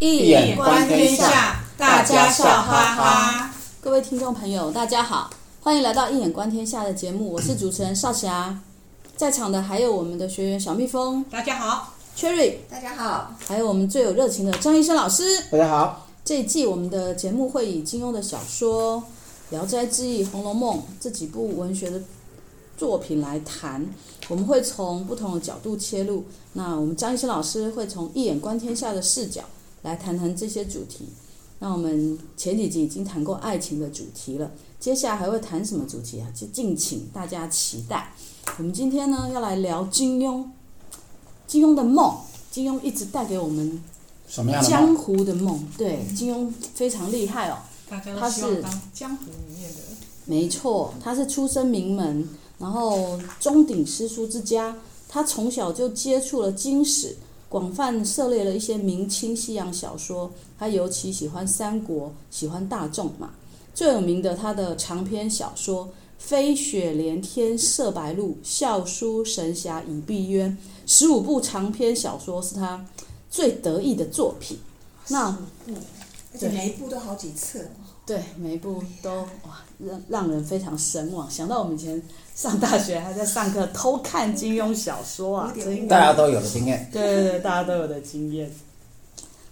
易眼观天下，大家笑哈哈。各位听众朋友，大家好，欢迎来到《一眼观天下》的节目，我是主持人少霞。在场的还有我们的学员小蜜蜂，大家好；Cherry，大家好；还有我们最有热情的张医生老师，大家好。这一季我们的节目会以金庸的小说《聊斋志异》《红楼梦》这几部文学的作品来谈，我们会从不同的角度切入。那我们张医生老师会从一眼观天下的视角来谈谈这些主题。那我们前几集已经谈过爱情的主题了，接下来还会谈什么主题啊？就敬请大家期待。我们今天呢要来聊金庸，金庸的梦，金庸一直带给我们什么样的江湖的梦？对，金庸非常厉害哦。大家都希望当江湖里面的。没错，他是出身名门。然后中鼎诗书之家，他从小就接触了经史，广泛涉猎了一些明清西洋小说。他尤其喜欢三国，喜欢大仲马。最有名的他的长篇小说《飞雪连天射白鹿》，《笑书神侠倚碧鸳》，十五部长篇小说是他最得意的作品。那而且每一部都好几册。对，每一部都哇，让让人非常神往。想到我们以前上大学还在上课偷看金庸小说啊，大家都有的经验。对对对，大家都有的经验。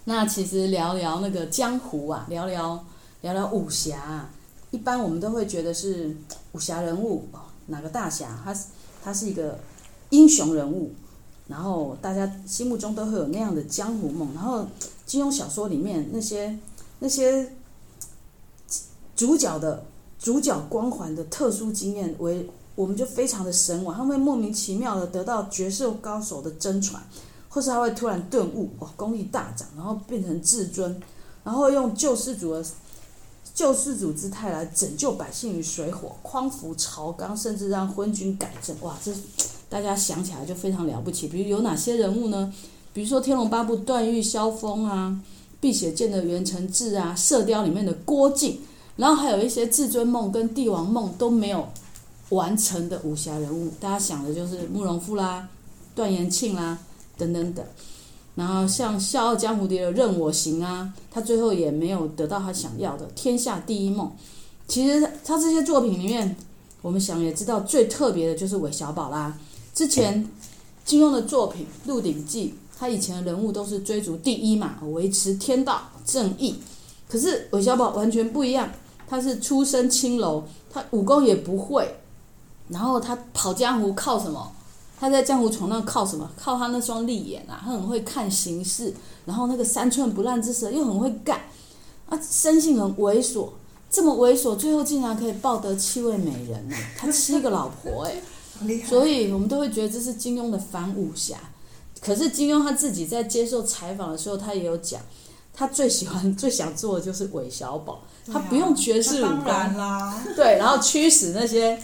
那其实聊聊那个江湖啊，聊聊聊聊武侠啊，一般我们都会觉得是武侠人物哦，哪个大侠，他是他是一个英雄人物，然后大家心目中都会有那样的江湖梦。然后金庸小说里面那些那些。主角的主角光环的特殊经验，为我们就非常的神往，他会莫名其妙的得到绝世高手的真传，或是他会突然顿悟，哇，功力大涨，然后变成至尊，然后用救世主的救世主姿态来拯救百姓于水火，匡扶朝纲，甚至让昏君改正，哇，这大家想起来就非常了不起。比如有哪些人物呢？比如说《天龙八部》段誉、萧峰啊，《碧血剑》的袁承志啊，《射雕》里面的郭靖。然后还有一些至尊梦跟帝王梦都没有完成的武侠人物，大家想的就是慕容复啦、段延庆啦等等等。然后像《笑傲江湖》里的任我行啊，他最后也没有得到他想要的天下第一梦。其实他这些作品里面，我们想也知道最特别的就是韦小宝啦。之前金庸的作品《鹿鼎记》，他以前的人物都是追逐第一嘛，维持天道正义。可是韦小宝完全不一样。他是出身青楼，他武功也不会，然后他跑江湖靠什么？他在江湖闯荡靠什么？靠他那双利眼啊！他很会看形势，然后那个三寸不烂之舌又很会干，啊，生性很猥琐，这么猥琐，最后竟然可以抱得七位美人呢！他七个老婆哎，所以我们都会觉得这是金庸的反武侠。可是金庸他自己在接受采访的时候，他也有讲。他最喜欢、最想做的就是韦小宝，他不用绝世武功，啦对，然后驱使那些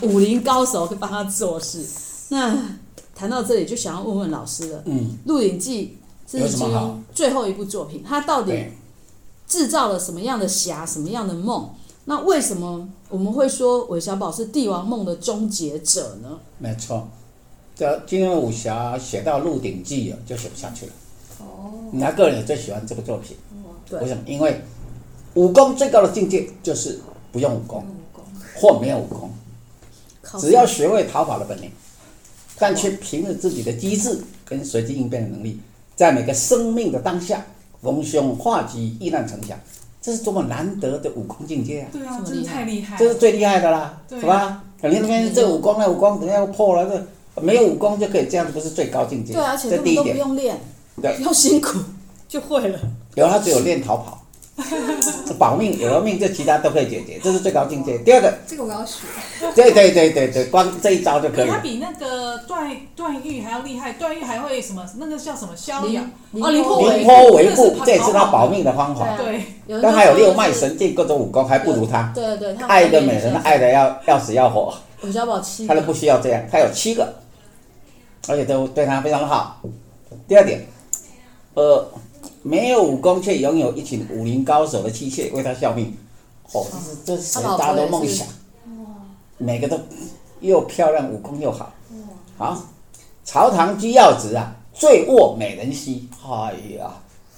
武林高手去帮他做事。那谈到这里，就想要问问老师了。嗯，《鹿鼎记》这是金庸最后一部作品，他到底制造了什么样的侠、什么样的梦？那为什么我们会说韦小宝是帝王梦的终结者呢？没错，这金庸武侠写到《鹿鼎记》就写不下去了。你他个人也最喜欢这个作品，为什么？因为武功最高的境界就是不用武功，或没有武功，只要学会逃跑的本领，但却凭着自己的机智跟随机应变的能力，在每个生命的当下逢凶化吉、遇难成祥，这是多么难得的武功境界啊！对啊，真是太厉害，这是最厉害的啦，是吧？肯定那边这武功那武功等下要破了，这没有武功就可以这样，不是最高境界？对，而且根本都不用练。对，要辛苦就会了。有他只有练逃跑，保命，有了命，这其他都可以解决，这是最高境界。第二个，这个我要学。对对对对对，光这一招就可以。他比那个段段誉还要厉害，段誉还会什么？那个叫什么？逍遥哦，凌波凌波微步，这也是他保命的方法。对，但他有六脉神剑，各种武功还不如他。对对，爱一个美人，爱的要要死要活。韦小宝七，他都不需要这样，他有七个，而且都对他非常的好。第二点。呃，没有武功却拥有一群武林高手的妻妾为他效命，哦，这是这是大家的梦想。每个都又漂亮，武功又好。好，朝堂居要职啊，醉卧美人膝。哎呀，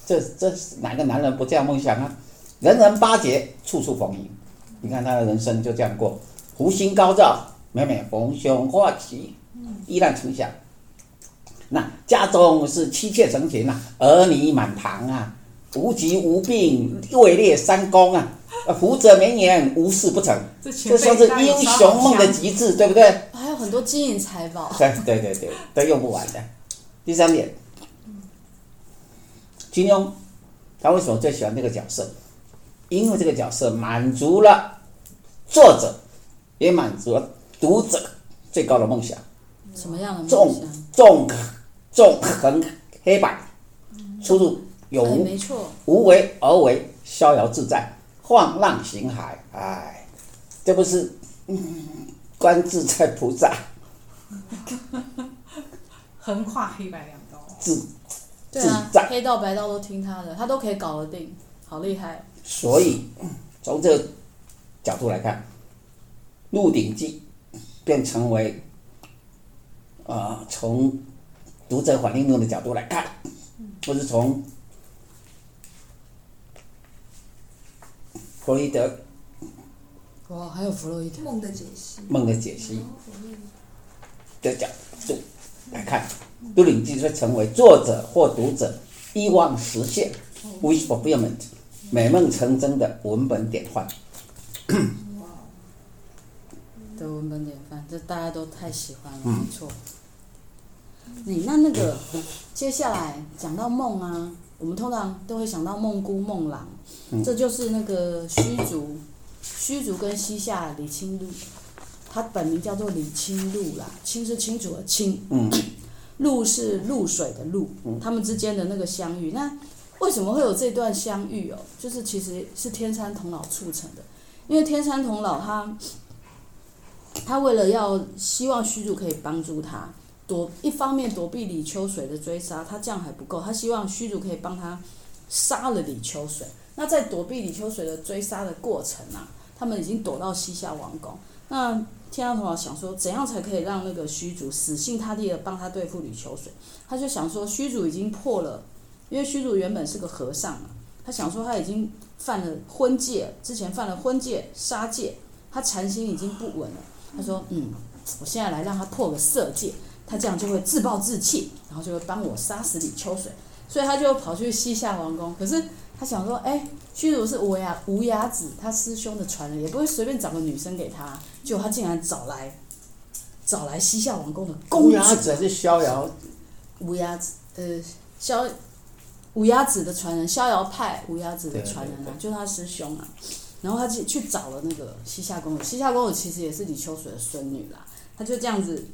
这这哪个男人不这样梦想啊？人人巴结，处处逢迎。你看他的人生就这样过，福星高照，每每逢凶化吉，依然成祥。那家中是妻妾成群啊，儿女满堂啊，无疾无病，位列三公啊，福泽绵延，无事不成。这算是英雄梦的极致，对不对？还有很多金银财宝。对对对对，都用不完的。第三点，金庸他为什么最喜欢这个角色？因为这个角色满足了作者，也满足了读者最高的梦想。什么样的梦想？纵纵横黑白，出入有无？没错。无为而为，逍遥自在，放浪形骸。哎，这不是观自在菩萨？横跨黑白两道。自对啊，自在黑道白道都听他的，他都可以搞得定，好厉害。所以从这个角度来看，《鹿鼎记》便成为啊、呃，从。读者反应论的角度来看，或是从弗洛伊德，哇，还有弗洛伊德。梦的解析，梦的解析的角度来看，《鹿鼎记》会成为作者或读者欲望实现 （wish fulfillment） 美梦成真的文本典范。的文本典范，这大家都太喜欢了，没错。你那那个，接下来讲到梦啊，我们通常都会想到梦姑梦郎，这就是那个虚竹，虚竹跟西夏李清露，他本名叫做李清露啦，清是清楚的清，露是露水的露，他们之间的那个相遇，那为什么会有这段相遇哦？就是其实是天山童姥促成的，因为天山童姥他，他为了要希望虚竹可以帮助他。躲一方面躲避李秋水的追杀，他这样还不够，他希望虚竹可以帮他杀了李秋水。那在躲避李秋水的追杀的过程啊，他们已经躲到西夏王宫。那天山童姥想说，怎样才可以让那个虚竹死心塌地的帮他对付李秋水？他就想说，虚竹已经破了，因为虚竹原本是个和尚嘛，他想说他已经犯了婚戒，之前犯了婚戒、杀戒，他禅心已经不稳了。他说，嗯，我现在来让他破个色戒。他这样就会自暴自弃，然后就会帮我杀死李秋水，所以他就跑去西夏王宫。可是他想说，哎，虚竹是无崖无崖子，他师兄的传人，也不会随便找个女生给他。结果他竟然找来找来西夏王宫的公主。无崖子还是逍遥？无崖子，呃，逍无崖子的传人，逍遥派无崖子的传人啊，就是他师兄啊。然后他去去找了那个西夏公主，西夏公主其实也是李秋水的孙女啦。他就这样子。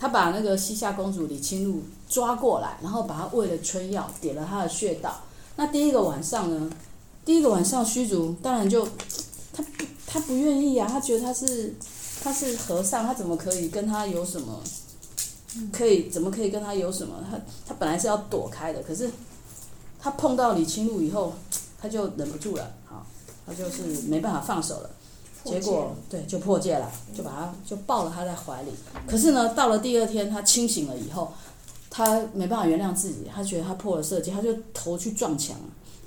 他把那个西夏公主李清露抓过来，然后把她喂了春药，点了她的穴道。那第一个晚上呢？第一个晚上，虚竹当然就他不他不愿意啊，他觉得他是他是和尚，他怎么可以跟他有什么？可以怎么可以跟他有什么？他他本来是要躲开的，可是他碰到李清露以后，他就忍不住了，好，他就是没办法放手了。结果对，就破戒了，就把他就抱了他在怀里。可是呢，到了第二天，他清醒了以后，他没办法原谅自己，他觉得他破了色戒，他就头去撞墙，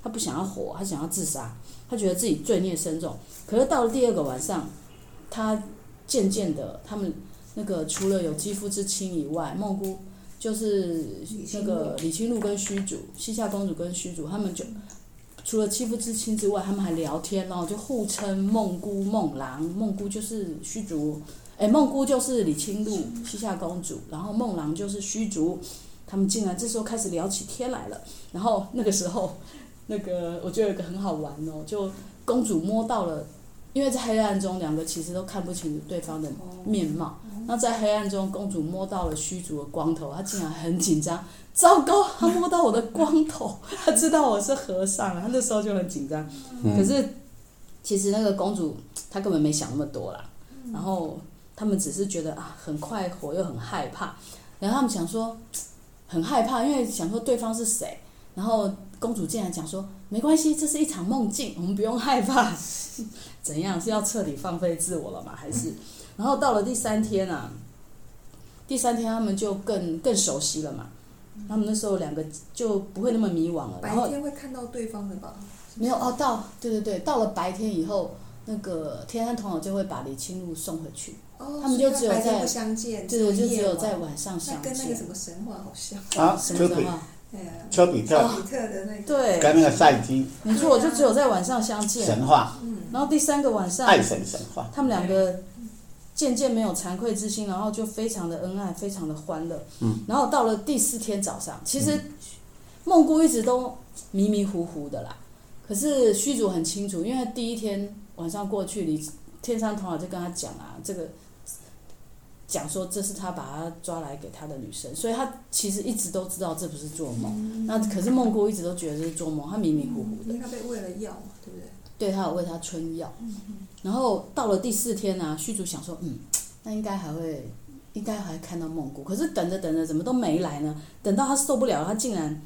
他不想要活，他想要自杀，他觉得自己罪孽深重。可是到了第二个晚上，他渐渐的，他们那个除了有肌肤之亲以外，梦姑就是那个李清露跟虚竹，西夏公主跟虚竹，他们就。除了肌肤之亲之外，他们还聊天，哦就互称梦姑、梦郎。梦姑就是虚竹，哎，梦姑就是李清露，西夏公主，然后梦郎就是虚竹。他们竟然这时候开始聊起天来了。然后那个时候，那个我觉得有一个很好玩哦，就公主摸到了，因为在黑暗中，两个其实都看不清楚对方的面貌。那在黑暗中，公主摸到了虚竹的光头，她竟然很紧张。糟糕，她摸到我的光头，她知道我是和尚，她那时候就很紧张。可是，其实那个公主她根本没想那么多啦。然后他们只是觉得啊，很快活又很害怕。然后他们想说，很害怕，因为想说对方是谁。然后公主竟然讲说，没关系，这是一场梦境，我们不用害怕。怎样是要彻底放飞自我了吗？还是？然后到了第三天啊，第三天他们就更更熟悉了嘛。他们那时候两个就不会那么迷惘了。然后白天会看到对方的吧？没有哦，到对对对，到了白天以后，那个天山童姥就会把李清露送回去。哦，他们就只有在不相见，对对，就只有在晚上相见。那跟那个什么神话好像啊，什么神话？丘比特，丘比特的那个对，跟那个赛姬，没错，就只有在晚上相见。神话，嗯然后第三个晚上，爱神神话，他们两个渐渐没有惭愧之心，然后就非常的恩爱，非常的欢乐。嗯，然后到了第四天早上，其实梦姑一直都迷迷糊糊的啦。可是虚竹很清楚，因为第一天晚上过去，你天山童姥就跟他讲啊，这个。讲说这是他把他抓来给他的女生，所以他其实一直都知道这不是做梦。嗯、那可是梦姑一直都觉得这是做梦，他迷迷糊糊的。因为他被喂了药嘛，对不对？对，他有喂他春药。嗯、然后到了第四天呢、啊，虚竹想说，嗯，那应该还会，应该还看到梦姑。可是等着等着，怎么都没来呢？等到他受不了，他竟然，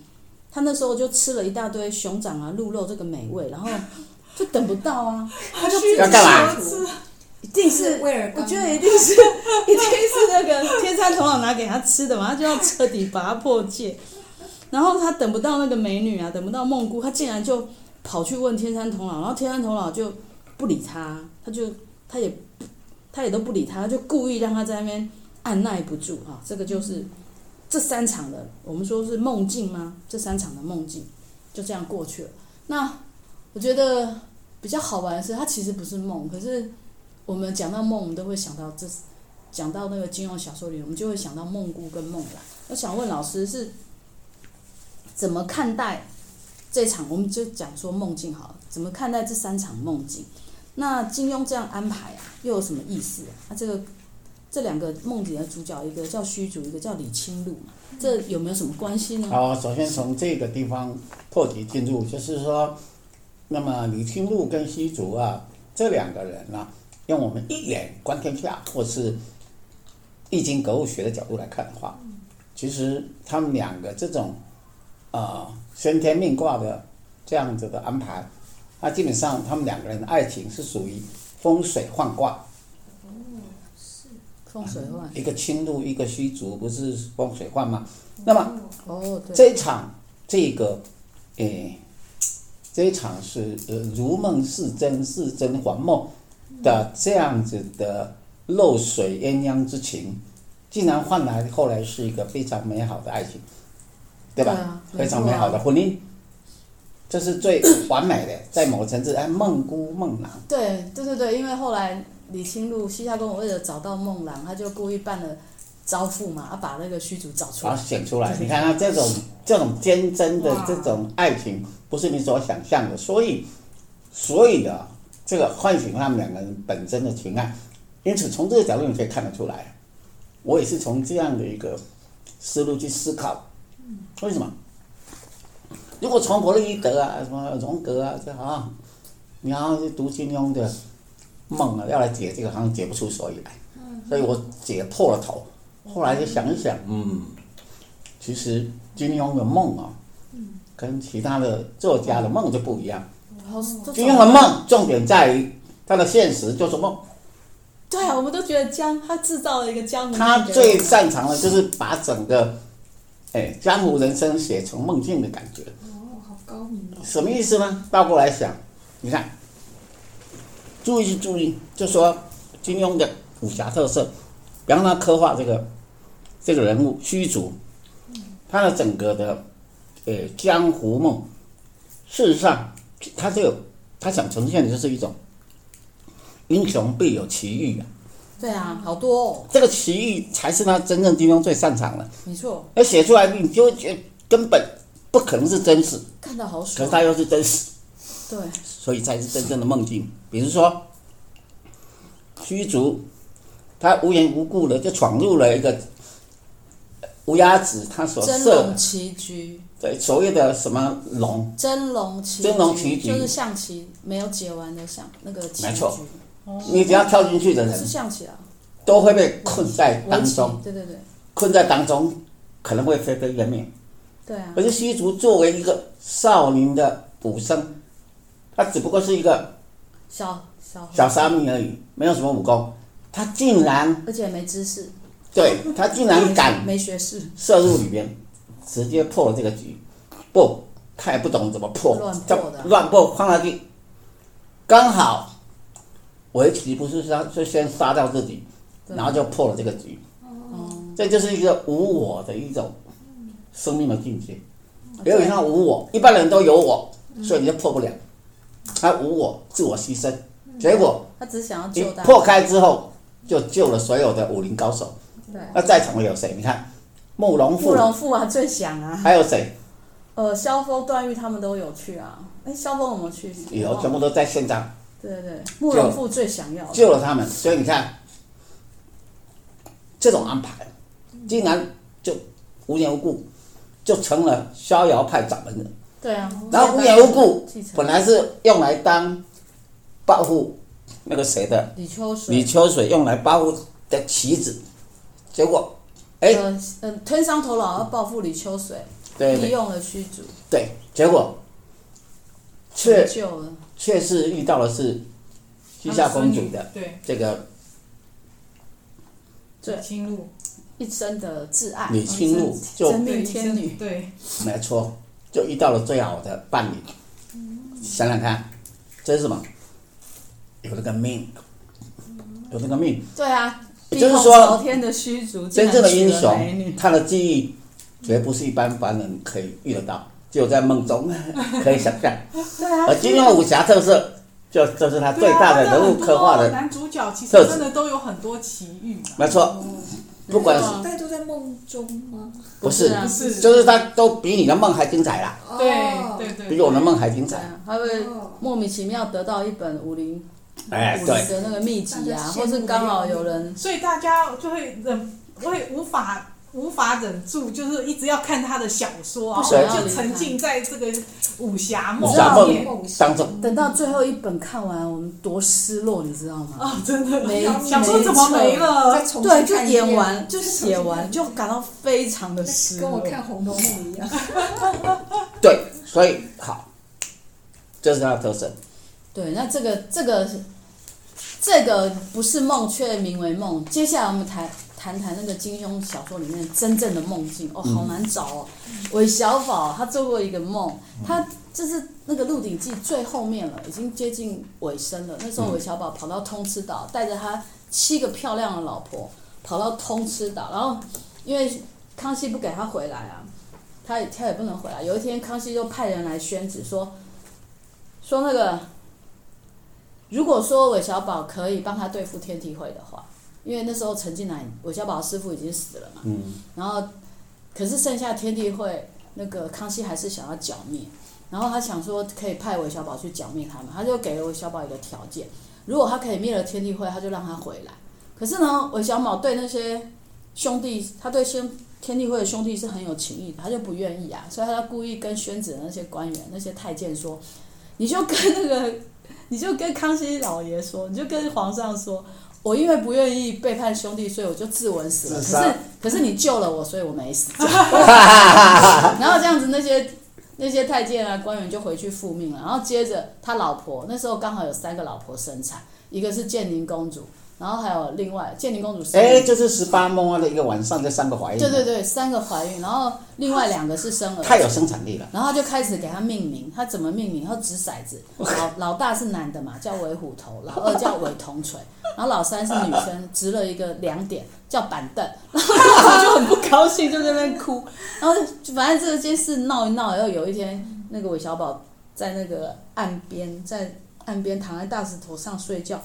他那时候就吃了一大堆熊掌啊、鹿肉这个美味，然后就等不到啊，他就要干嘛？一定是，我觉得一定是，一定是那个天山童姥拿给他吃的嘛，他就要彻底把他破戒。然后他等不到那个美女啊，等不到梦姑，他竟然就跑去问天山童姥，然后天山童姥就不理他，他就他也他也都不理他，他就故意让他在那边按耐不住啊。这个就是这三场的，我们说是梦境吗？这三场的梦境就这样过去了。那我觉得比较好玩的是，它其实不是梦，可是。我们讲到梦，我们都会想到这，讲到那个金庸小说里，我们就会想到梦姑跟梦兰。我想问老师是怎么看待这场？我们就讲说梦境好了，怎么看待这三场梦境？那金庸这样安排啊，又有什么意思啊？那这个这两个梦里的主角，一个叫虚竹，一个叫李清露，这有没有什么关系呢？好，首先从这个地方破题进入，就是说，那么李清露跟虚竹啊，这两个人呢、啊？用我们一眼观天下，或是易经格物学的角度来看的话，其实他们两个这种啊、先天命卦的这样子的安排，那基本上他们两个人的爱情是属于风水换卦。哦，是风水换。一个清鹿，一个虚竹，不是风水换吗？那么哦，对。这一场这个诶，这一场是呃如梦似真，似真还梦。的这样子的漏水鸳鸯之情，竟然换来后来是一个非常美好的爱情，对吧？啊、非常美好的婚姻，这是最完美的，在某个层次，哎，梦姑梦郎。对对对对，因为后来李清鹿西夏公为了找到梦郎，他就故意办了招妇嘛，他把那个虚竹找出来，把选出来。你看他这种这种坚贞的这种爱情，不是你所想象的，所以所以的。这个唤醒他们两个人本身的情爱，因此从这个角度你可以看得出来，我也是从这样的一个思路去思考，为什么？如果从弗洛伊德啊、什么荣格啊，这好像你要去读金庸的梦啊，要来解这个，好像解不出所以来，所以我解破了头。后来就想一想，嗯，其实金庸的梦啊，跟其他的作家的梦就不一样。金庸的梦重点在于他的现实就是梦。对啊，我们都觉得江他制造了一个江湖。他最擅长的就是把整个，哎，江湖人生写成梦境的感觉。哦，好高明哦。什么意思呢？倒过来想，你看，注意注意，就说金庸的武侠特色，比方他刻画这个这个人物虚竹，他的整个的，呃，江湖梦，事实上。他这个，他想呈现的就是一种英雄必有奇遇啊。对啊，好多哦。这个奇遇才是他真正金庸最擅长的。没错。要写出来，你就觉得根本不可能是真实。看到好爽。可是他又是真实。对。所以才是真正的梦境。比如说，虚竹，他无缘无故的就闯入了一个无崖子，他所设的棋局。对，所谓的什么龙？真龙棋，真龙棋局就是象棋没有解完的象那个棋局。没错，你只要跳进去的人，是象棋啊，都会被困在当中。对对对，困在当中，可能会灰飞烟灭。对啊。可是虚竹作为一个少林的武僧，他只不过是一个小小小沙弥而已，没有什么武功，他竟然而且没知识，对他竟然敢没学识，涉入里边。直接破了这个局，不，他也不懂怎么破，乱破的啊乱破放下去，刚好围棋不是杀，就先杀掉自己，然后就破了这个局。这就是一个无我的一种生命的境界。有点像无我，一般人都有我，所以你就破不了。他无我，自我牺牲，结果他只想要救。破开之后，就救了所有的武林高手。对，那在场的有谁？你看，慕容复慕容复，复啊，最想啊。还有谁？呃，萧峰、段誉他们都有去啊。哎，萧峰有没有去？有，全部都在现场对对对，慕容复最想要。救了他们，所以你看，这种安排，竟然就无缘无故就成了逍遥派掌门人。对啊。然后无缘无故，本来是用来当报复那个谁的李秋水。李秋水用来报复的棋子，结果，哎，嗯呃，吞商头脑要报复李秋水，利用了虚竹，对，结果却救了。却是遇到的是西夏公主的对。这个对。侵入，一生的挚爱，李清露，就真命天女。对，没错，就遇到了最好的伴侣。想想看，这是什么？有这个命，有这个命。对啊，也就是说天的虚竹，真正的英雄，他的记忆绝不是一般凡人可以遇得到，只有在梦中 可以想象。对啊，而金庸武侠特色，就这是他最大的人物刻画的，男主角其实真的都有很多奇遇嘛。没错。不管是嗯大家都在梦中吗？不是啊不是就是他都比你的梦还精彩啦，对哦对对，比我的梦还精彩。他会莫名其妙得到一本武林哎，武林对，的那个秘籍啊，或是刚好有人所以大家就会忍，会无法无法忍住，就是一直要看他的小说啊，不想要就沉浸在这个武侠梦当中，等到最后一本看完，我们多失落，你知道吗？啊，真的没 想说怎么没了对，就演完，就 写完，就感到非常的失落。跟我看《红楼梦》一样。对，所以好，这是他的特色。对，那这个这个这个不是梦，却名为梦。接下来我们谈谈谈那个金庸小说里面真正的梦境哦，好难找哦。韦小宝他做过一个梦，他就是那个《鹿鼎记》最后面了，已经接近尾声了。那时候韦小宝跑到通吃岛，带着他七个漂亮的老婆跑到通吃岛，然后因为康熙不给他回来啊，他也他也不能回来。有一天，康熙就派人来宣旨说，说那个。如果说韦小宝可以帮他对付天地会的话，因为那时候陈近南韦小宝师傅已经死了嘛，嗯，然后可是剩下天地会那个康熙还是想要剿灭，然后他想说可以派韦小宝去剿灭他们，他就给了韦小宝一个条件，如果他可以灭了天地会，他就让他回来。可是呢，韦小宝对那些兄弟，他对兄天地会的兄弟是很有情义的，他就不愿意啊，所以他就故意跟宣子的那些官员、那些太监说，你就跟那个。你就跟康熙老爷说，你就跟皇上说，我因为不愿意背叛兄弟，所以我就自刎死了。可是可是你救了我，所以我没死。然后这样子，那些那些太监啊官员就回去复命了。然后接着他老婆那时候刚好有三个老婆生产，一个是建宁公主，然后还有另外建宁公主生。哎，就是十八摸的一个晚上，这三个怀孕。对对对，三个怀孕，然后另外两个是生儿子。太有生产力了。然后他就开始给他命名，他怎么命名？他掷骰子，老老大是男的嘛，叫韦虎头；老二叫韦铜锤，然后老三是女生，掷了一个两点，叫板凳。然后他就很不高兴，就在那边哭。然后就反正这件事闹一闹，然后有一天，那个韦小宝在那个岸边，在岸边躺在大石头上睡觉，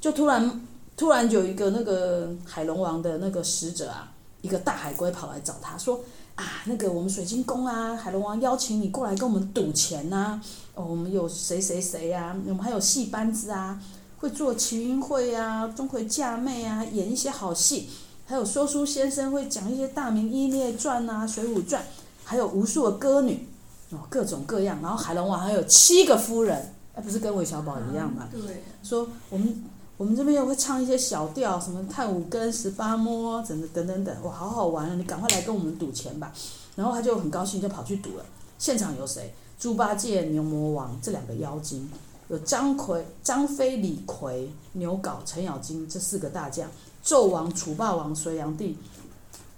就突然突然有一个那个海龙王的那个使者啊，一个大海龟跑来找他说。啊，那个我们水晶宫啊，海龙王邀请你过来跟我们赌钱呐、啊。哦，我们有谁谁谁呀？我们还有戏班子啊，会做群英会啊，钟馗嫁妹啊，演一些好戏。还有说书先生会讲一些大明一列传啊，水浒传，还有无数的歌女哦，各种各样。然后海龙王还有七个夫人，哎，不是跟韦小宝一样吗？对，说我们我们这边又会唱一些小调，什么探五更、十八摸，等等等等等，哇，好好玩啊！你赶快来跟我们赌钱吧。然后他就很高兴，就跑去赌了。现场有谁？猪八戒、牛魔王这两个妖精，有张奎、张飞、李逵、牛皋、程咬金这四个大将，纣王、楚霸王、隋炀帝，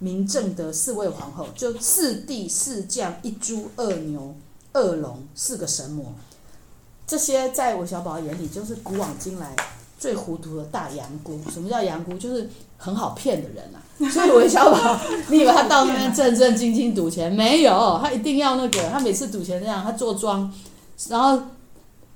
明正德四位皇后，就四帝、四将、一猪、二牛、二龙四个神魔，这些在韦小宝眼里就是古往今来最糊涂的大羊姑。什么叫羊姑？就是很好骗的人啊。所以韦小宝，你以为他到那边正正经经赌钱？没有，他一定要那个。他每次赌钱这样，他坐庄，然后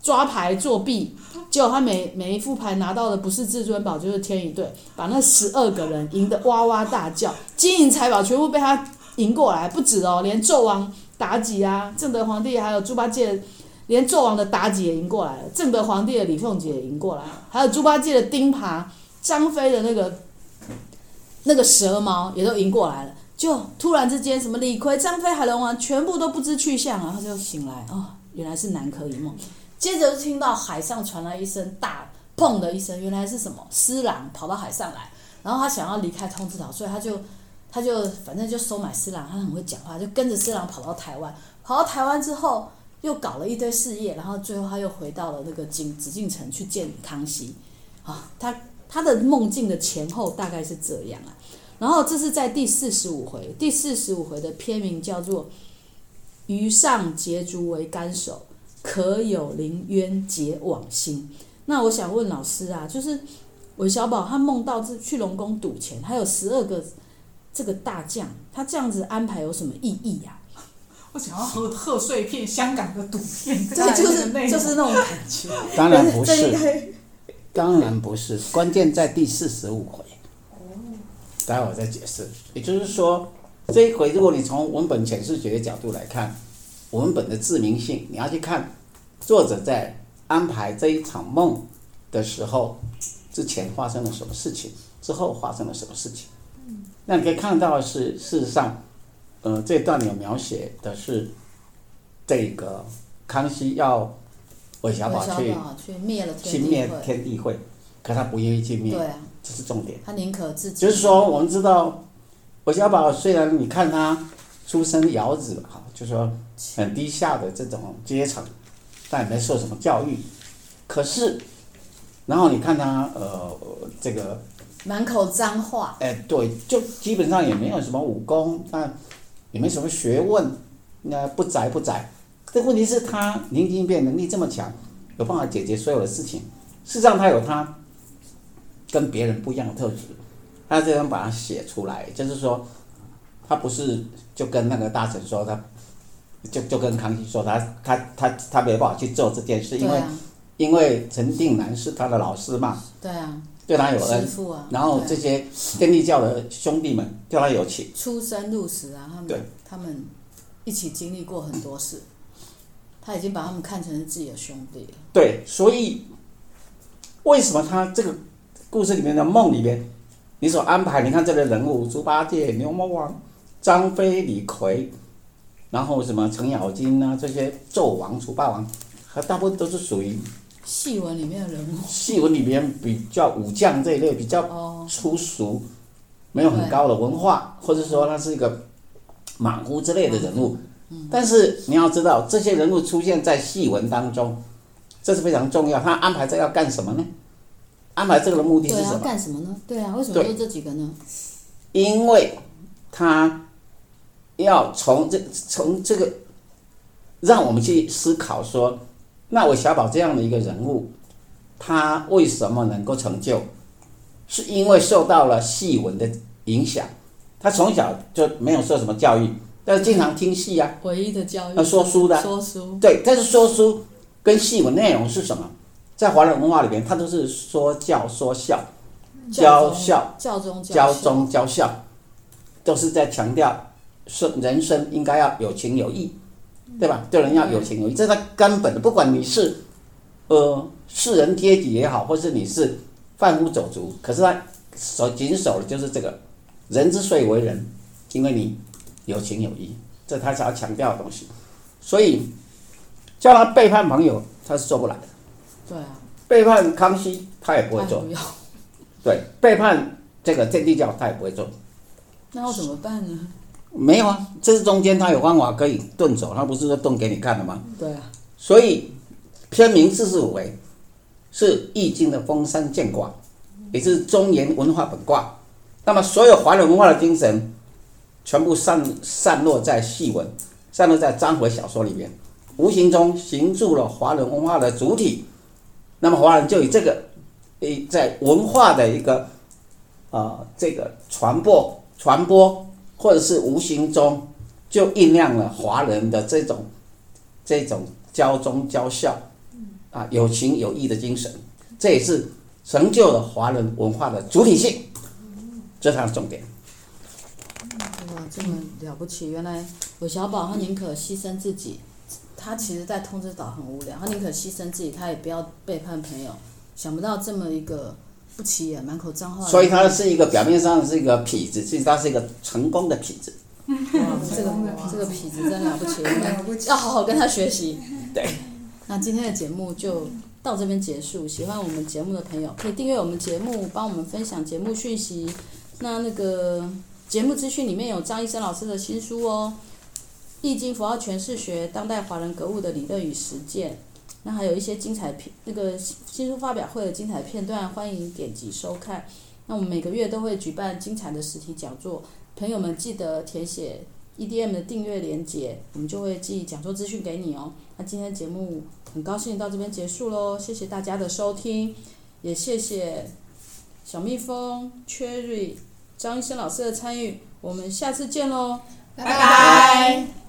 抓牌作弊，结果他每每一副牌拿到的不是至尊宝就是天一对，把那十二个人赢得哇哇大叫，金银财宝全部被他赢过来，不止哦，连纣王妲己啊，正德皇帝还有猪八戒，连纣王的妲己也赢过来了，正德皇帝的李凤姐也赢过来了，还有猪八戒的钉耙，张飞的那个。那个蛇矛也都赢过来了，就突然之间，什么李逵、张飞、海龙王全部都不知去向，然后就醒来，哦，原来是南柯一梦。接着就听到海上传来一声大砰的一声，原来是什么？施琅跑到海上来，然后他想要离开通知岛，所以他就他就反正就收买施琅，他很会讲话，就跟着施琅跑到台湾。跑到台湾之后，又搞了一堆事业，然后最后他又回到了那个景紫禁城去见康熙。啊，他。他的梦境的前后大概是这样啊，然后这是在第四十五回，第四十五回的篇名叫做“余上结竹为竿首，可有凌渊解往心”。那我想问老师啊，就是韦小宝他梦到是去龙宫赌钱，还有十二个这个大将，他这样子安排有什么意义呀？我想要喝贺岁片，香港的赌片，对，就是就是那种感觉。当然不是。当然不是，关键在第四十五回。待会儿再解释。也就是说，这一回如果你从文本诠释学的角度来看，文本的自明性，你要去看作者在安排这一场梦的时候，之前发生了什么事情，之后发生了什么事情。那你可以看到是，事实上，呃，这段有描写的是这个康熙要。韦小宝去去灭了去灭天地会，可他不愿意去灭，对啊，这是重点。他宁可自己。就是说，我们知道韦小宝虽然你看他出身窑子哈，就是说很低下的这种阶层，但也没受什么教育。可是，然后你看他呃这个满口脏话，哎，对，就基本上也没有什么武功，但也没什么学问，那不宅不宅。这问题是他灵机应变能力这么强，有办法解决所有的事情。事实上，他有他跟别人不一样的特质。他这样把它写出来，就是说，他不是就跟那个大臣说他，就就跟康熙说他他他他没办法去做这件事，因为、因为陈定南是他的老师嘛，对啊，对他有恩，啊、然后这些天地教的兄弟们对他有情，出生入死啊，他们对他们一起经历过很多事。他已经把他们看成是自己的兄弟了。对，所以为什么他这个故事里面的梦里面，你所安排，你看这个人物，猪八戒、牛魔王、张飞、李逵，然后什么程咬金啊，这些纣王、楚霸王，和大部分都是属于戏文里面的人物。戏文里面比较武将这一类，比较粗俗，没有很高的文化，或者说他是一个莽夫之类的人物。但是你要知道，这些人物出现在戏文当中，这是非常重要。他安排这要干什么呢？安排这个的目的是什么？干什么呢？对啊，为什么就这几个呢？因为他要从这从这个，让我们去思考说，那韦小宝这样的一个人物，他为什么能够成就？是因为受到了戏文的影响。他从小就没有受什么教育。但是经常听戏啊，唯一的教育，那说书的，说书，对，但是说书跟戏文内容是什么？在华人文化里边，它都是说教说孝，教孝教中教忠教孝，都是在强调说人生应该要有情有义，对吧？对人要有情有义，这是他根本的。不管你是呃士人阶级也好，或是你是贩夫走卒，可是他守谨守的就是这个人之所以为人，因为你。有情有义，这他想要强调的东西，所以叫他背叛朋友，他是做不来的。对啊，背叛康熙，他也不会做。对，背叛这个天地教，他也不会做。那要怎么办呢？没有啊，这是中间他有方法可以遁走，他不是说遁给你看的吗？对啊。所以篇名四十五为是《易经》的封山剑卦，也是中原文化本卦。那么所有华人文化的精神。全部散散落在戏文，散落在章回小说里面，无形中形塑了华人文化的主体。那么华人就以这个，诶，在文化的一个，啊、呃，这个传播传播，或者是无形中就酝酿了华人的这种这种教忠教孝，啊，有情有义的精神，这也是成就了华人文化的主体性，这才是重点。哇，这么了不起！原来韦小宝他宁可牺牲自己，他其实，在通知岛很无聊，他宁可牺牲自己，他也不要背叛朋友。想不到这么一个不起眼、满口脏话。所以他是一个表面上是一个痞子，其实他是一个成功的痞子。哇，这个这个痞子真了不起，要好好跟他学习。对。那今天的节目就到这边结束。喜欢我们节目的朋友，可以订阅我们节目，帮我们分享节目讯息。那那个。节目资讯里面有张医生老师的新书哦，《易经符号诠释学：当代华人格物的理论与实践》。那还有一些精彩片，那个新书发表会的精彩片段，欢迎点击收看。那我们每个月都会举办精彩的实体讲座，朋友们记得填写 EDM 的订阅链接，我们就会寄讲座资讯给你哦。那今天节目很高兴到这边结束喽，谢谢大家的收听，也谢谢小蜜蜂 Cherry。张医生老师的参与，我们下次见喽，拜拜。